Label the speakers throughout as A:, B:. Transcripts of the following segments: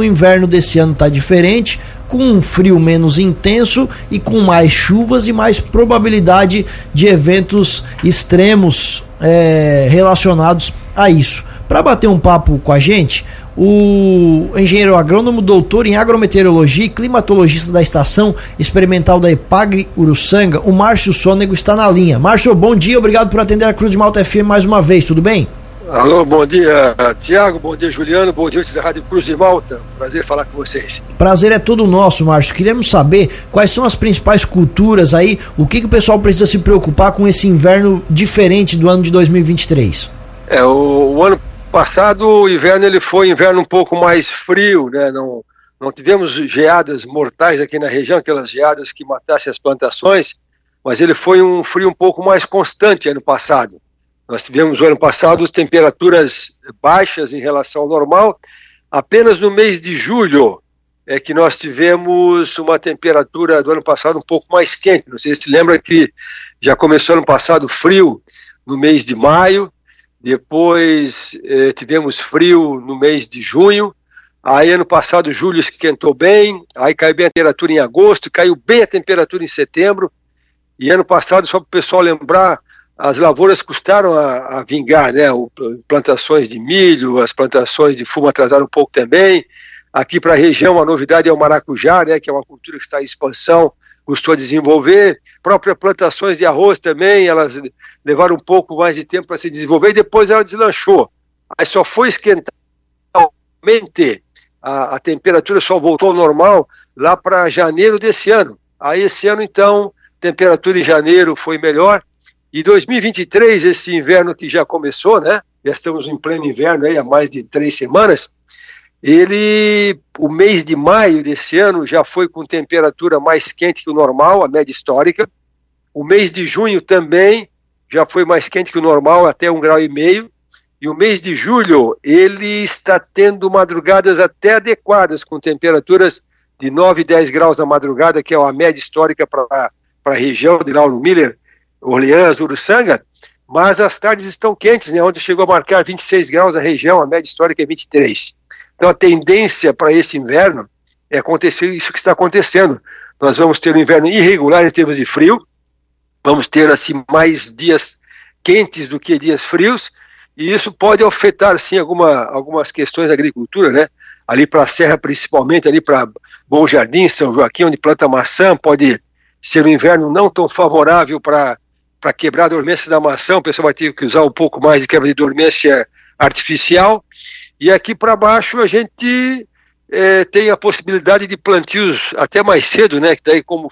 A: O inverno desse ano está diferente, com um frio menos intenso e com mais chuvas e mais probabilidade de eventos extremos é, relacionados a isso. Para bater um papo com a gente, o engenheiro agrônomo, doutor em agrometeorologia e climatologista da estação experimental da Epagre Uruçanga, o Márcio Sônego está na linha. Márcio, bom dia, obrigado por atender a Cruz de Malta FM mais uma vez, tudo bem?
B: Alô, bom dia, Tiago, bom dia, Juliano, bom dia, da Rádio Cruz de Malta. Prazer falar com vocês.
A: Prazer é todo nosso, Márcio. Queremos saber quais são as principais culturas aí, o que, que o pessoal precisa se preocupar com esse inverno diferente do ano de 2023.
B: É, o, o ano passado, o inverno ele foi inverno um pouco mais frio, né? Não, não tivemos geadas mortais aqui na região, aquelas geadas que matassem as plantações, mas ele foi um frio um pouco mais constante ano passado. Nós tivemos o ano passado as temperaturas baixas em relação ao normal. Apenas no mês de julho é que nós tivemos uma temperatura do ano passado um pouco mais quente. Não sei se se lembra que já começou ano passado frio no mês de maio, depois eh, tivemos frio no mês de junho, aí ano passado julho esquentou bem, aí caiu bem a temperatura em agosto, caiu bem a temperatura em setembro, e ano passado, só para o pessoal lembrar, as lavouras custaram a, a vingar, né? O, plantações de milho, as plantações de fumo atrasaram um pouco também. Aqui para a região, a novidade é o maracujá, né? Que é uma cultura que está em expansão, custou a desenvolver. Próprias plantações de arroz também, elas levaram um pouco mais de tempo para se desenvolver e depois ela deslanchou. Aí só foi esquentar realmente a, a temperatura só voltou ao normal lá para janeiro desse ano. Aí esse ano, então, temperatura em janeiro foi melhor e 2023, esse inverno que já começou, né? Já estamos em pleno inverno aí há mais de três semanas. Ele, o mês de maio desse ano já foi com temperatura mais quente que o normal, a média histórica. O mês de junho também já foi mais quente que o normal, até um grau e meio. E o mês de julho, ele está tendo madrugadas até adequadas, com temperaturas de 9 e 10 graus na madrugada, que é a média histórica para a região de Lauro Miller, Orleans, Uruçanga, mas as tardes estão quentes, né, onde chegou a marcar 26 graus na região, a média histórica é 23. Então a tendência para esse inverno é acontecer isso que está acontecendo. Nós vamos ter um inverno irregular em termos de frio, vamos ter assim mais dias quentes do que dias frios, e isso pode afetar sim alguma, algumas questões da agricultura, né? Ali para a Serra principalmente, ali para Bom Jardim, São Joaquim, onde planta maçã, pode ser um inverno não tão favorável para para quebrar a dormência da maçã, o pessoal vai ter que usar um pouco mais de quebra de dormência artificial. E aqui para baixo a gente é, tem a possibilidade de plantios até mais cedo, né? Que daí, como o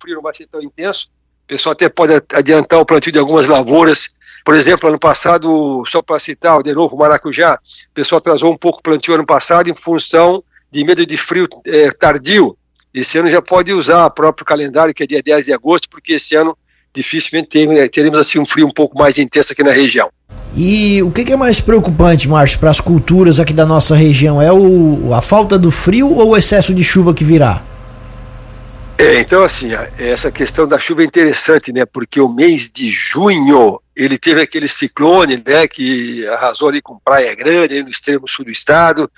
B: frio não vai ser tão intenso, o pessoal até pode adiantar o plantio de algumas lavouras. Por exemplo, ano passado, só para citar de novo o maracujá, o pessoal atrasou um pouco o plantio ano passado em função de medo de frio é, tardio. Esse ano já pode usar o próprio calendário, que é dia 10 de agosto, porque esse ano dificilmente né, teremos assim um frio um pouco mais intenso aqui na região.
A: E o que, é mais preocupante, Márcio, para as culturas aqui da nossa região? É o, a falta do frio ou o excesso de chuva que virá?
B: É, então assim, essa questão da chuva é interessante, né? Porque o mês de junho ele teve aquele ciclone, né? Que arrasou ali com Praia Grande, no extremo sul do estado.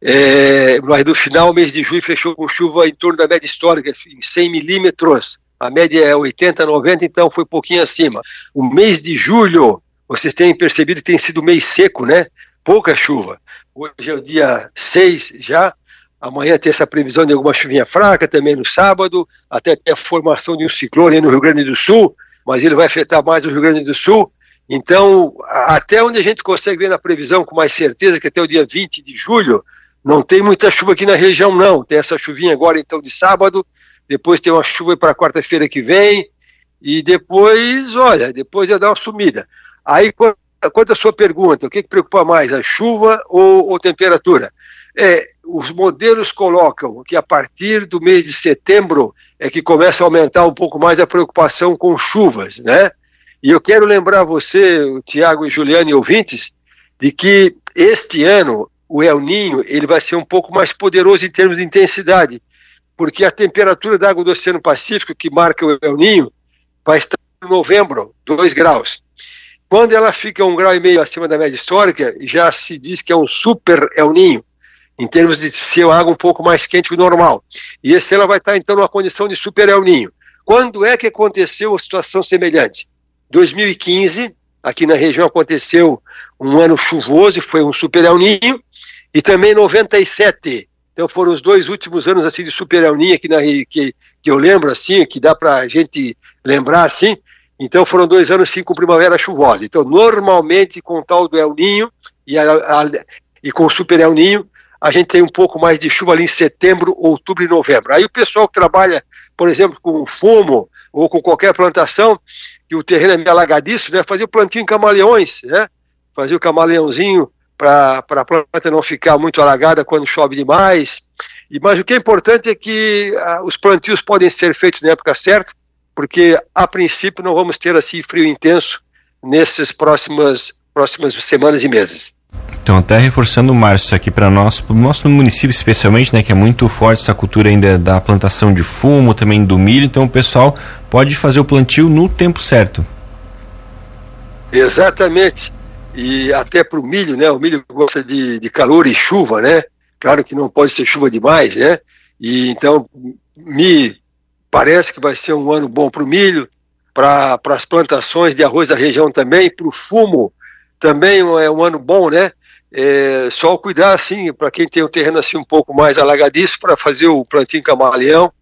B: É, mas no final, o mês de junho fechou com chuva em torno da média histórica, em 100 milímetros a média é 80, 90, então foi um pouquinho acima. O mês de julho, vocês têm percebido que tem sido mês seco, né? Pouca chuva. Hoje é o dia 6 já, amanhã tem essa previsão de alguma chuvinha fraca, também no sábado, até ter a formação de um ciclone no Rio Grande do Sul, mas ele vai afetar mais o Rio Grande do Sul. Então, até onde a gente consegue ver na previsão com mais certeza, que até o dia 20 de julho, não tem muita chuva aqui na região, não. Tem essa chuvinha agora, então, de sábado, depois tem uma chuva para quarta-feira que vem, e depois, olha, depois ia dar uma sumida. Aí, quanto à sua pergunta, o que, que preocupa mais, a chuva ou, ou temperatura? É, os modelos colocam que a partir do mês de setembro é que começa a aumentar um pouco mais a preocupação com chuvas, né? E eu quero lembrar você, Tiago e Juliane ouvintes, de que este ano o El Ninho ele vai ser um pouco mais poderoso em termos de intensidade porque a temperatura da água do Oceano Pacífico, que marca o El Ninho, vai estar em novembro, 2 graus. Quando ela fica um grau e meio acima da média histórica, já se diz que é um super El Ninho. em termos de ser água um pouco mais quente que o normal. E esse ela vai estar então numa condição de super El Ninho. Quando é que aconteceu uma situação semelhante? 2015, aqui na região aconteceu um ano chuvoso, foi um super El Ninho, e também 97. Então foram os dois últimos anos assim de super El Ninho aqui na que, que eu lembro assim, que dá para a gente lembrar assim. Então foram dois anos sim com primavera chuvosa. Então normalmente com o tal do El Ninho e, a, a, e com o super El Ninho a gente tem um pouco mais de chuva ali em setembro, outubro e novembro. Aí o pessoal que trabalha, por exemplo, com fumo ou com qualquer plantação, que o terreno é meio alagadiço, né, fazia o plantio em camaleões, né, fazia o camaleãozinho para a planta não ficar muito alagada quando chove demais. E, mas o que é importante é que ah, os plantios podem ser feitos na época certa, porque a princípio não vamos ter assim frio intenso nessas próximas, próximas semanas e meses.
C: Então, até reforçando o Márcio aqui para nós, para o nosso município especialmente, né, que é muito forte essa cultura ainda da plantação de fumo, também do milho, então o pessoal pode fazer o plantio no tempo certo.
B: Exatamente. E até para o milho, né, o milho gosta de, de calor e chuva, né, claro que não pode ser chuva demais, né, e então me parece que vai ser um ano bom para o milho, para as plantações de arroz da região também, para o fumo também é um ano bom, né, é, só cuidar, assim, para quem tem o terreno assim um pouco mais alagadiço, para fazer o plantio camaleão,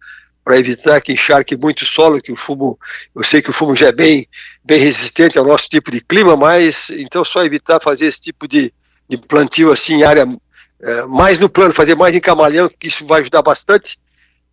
B: para evitar que encharque muito solo, que o fumo, eu sei que o fumo já é bem, bem resistente ao nosso tipo de clima, mas então só evitar fazer esse tipo de, de plantio assim em área é, mais no plano, fazer mais em camaleão, que isso vai ajudar bastante.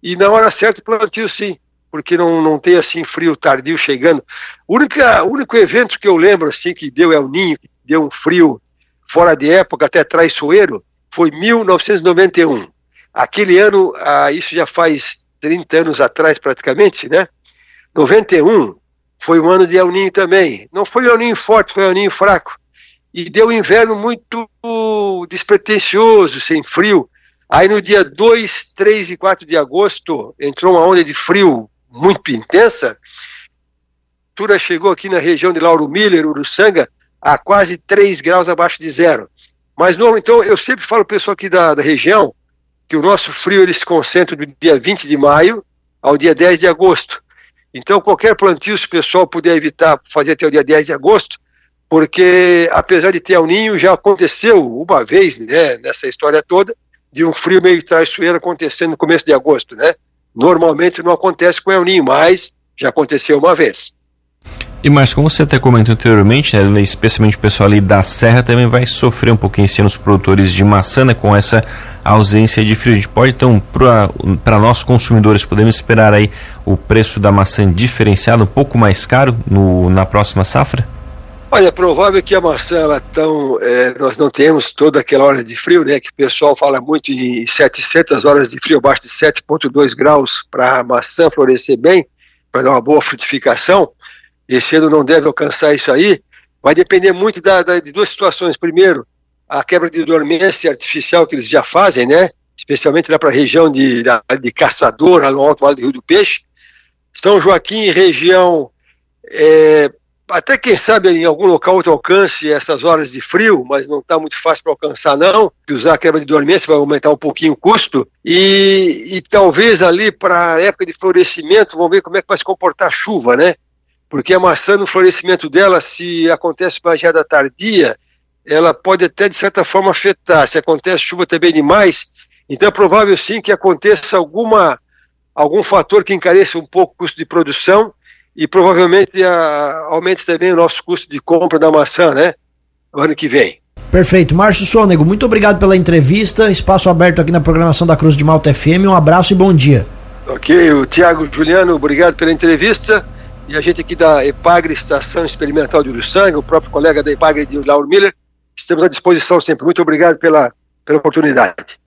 B: E na hora certa plantio sim, porque não, não tem assim frio tardio chegando. O único, o único evento que eu lembro assim que deu é o ninho, que deu um frio fora de época, até traiçoeiro, foi 1991. Aquele ano, ah, isso já faz 30 anos atrás praticamente, né? 91 foi um ano de El Ninho também. Não foi El Ninho forte, foi El Ninho fraco. E deu um inverno muito despretensioso, sem frio. Aí no dia 2, 3 e 4 de agosto entrou uma onda de frio muito intensa. A temperatura chegou aqui na região de Lauro Miller, Uruçanga, a quase 3 graus abaixo de zero. Mas não, então eu sempre falo para o pessoal aqui da, da região que o nosso frio ele se concentra do dia 20 de maio ao dia 10 de agosto. Então, qualquer plantio, se o pessoal puder evitar fazer até o dia 10 de agosto, porque apesar de ter El Ninho, já aconteceu uma vez, né, nessa história toda, de um frio meio traiçoeiro acontecendo no começo de agosto, né? Normalmente não acontece com El Ninho, mas já aconteceu uma vez.
C: E mais, como você até comentou anteriormente, né, especialmente o pessoal ali da Serra também vai sofrer um pouquinho ano os produtores de maçã né, com essa ausência de frio. A gente pode então, para nós consumidores, podemos esperar aí o preço da maçã diferenciado, um pouco mais caro no, na próxima safra?
B: Olha, é provável que a maçã, ela tão, é, nós não temos toda aquela hora de frio, né, que o pessoal fala muito em 700 horas de frio abaixo de 7,2 graus para a maçã florescer bem, para dar uma boa frutificação esse ano não deve alcançar isso aí, vai depender muito da, da, de duas situações. Primeiro, a quebra de dormência artificial que eles já fazem, né? Especialmente lá para a região de, de Caçador, lá no Alto Vale do Rio do Peixe. São Joaquim, região, é, até quem sabe em algum local que alcance essas horas de frio, mas não está muito fácil para alcançar não, usar a quebra de dormência vai aumentar um pouquinho o custo, e, e talvez ali para a época de florescimento, vamos ver como é que vai se comportar a chuva, né? Porque a maçã no florescimento dela, se acontece uma geada tardia, ela pode até de certa forma afetar. Se acontece chuva também demais, então é provável sim que aconteça alguma algum fator que encareça um pouco o custo de produção e provavelmente a, aumente também o nosso custo de compra da maçã, né? No ano que vem.
A: Perfeito. Márcio Sônego, muito obrigado pela entrevista. Espaço aberto aqui na programação da Cruz de Malta FM. Um abraço e bom dia.
B: Ok, o Tiago Juliano, obrigado pela entrevista. E a gente aqui da EPAGRE, Estação Experimental de Uruçanga, o próprio colega da EPAGRE de Lauro Miller, estamos à disposição sempre. Muito obrigado pela, pela oportunidade.